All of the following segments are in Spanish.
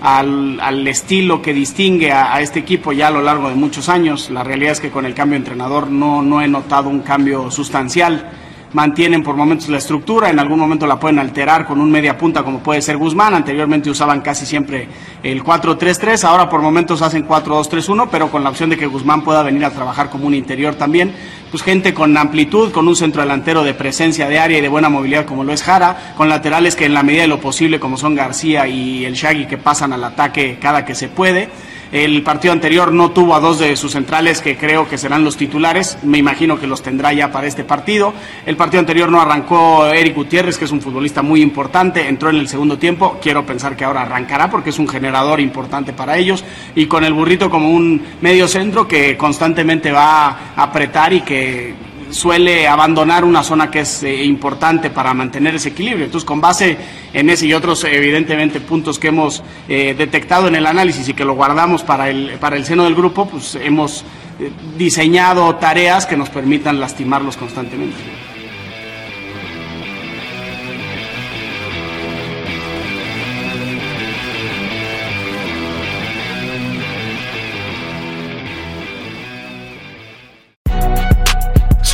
al, al estilo que distingue a, este equipo ya a lo largo de muchos años. La realidad es que con el cambio de entrenador no, no he notado un cambio sustancial. Mantienen por momentos la estructura, en algún momento la pueden alterar con un media punta como puede ser Guzmán. Anteriormente usaban casi siempre el 4-3-3, ahora por momentos hacen 4-2-3-1, pero con la opción de que Guzmán pueda venir a trabajar como un interior también pues gente con amplitud, con un centro delantero de presencia de área y de buena movilidad como lo es Jara, con laterales que en la medida de lo posible como son García y el Shaggy que pasan al ataque cada que se puede. El partido anterior no tuvo a dos de sus centrales que creo que serán los titulares, me imagino que los tendrá ya para este partido. El partido anterior no arrancó Eric Gutiérrez, que es un futbolista muy importante, entró en el segundo tiempo, quiero pensar que ahora arrancará porque es un generador importante para ellos, y con el burrito como un medio centro que constantemente va a apretar y que suele abandonar una zona que es eh, importante para mantener ese equilibrio. Entonces, con base en ese y otros, evidentemente, puntos que hemos eh, detectado en el análisis y que lo guardamos para el, para el seno del grupo, pues hemos eh, diseñado tareas que nos permitan lastimarlos constantemente.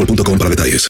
boostmobile.com detalles.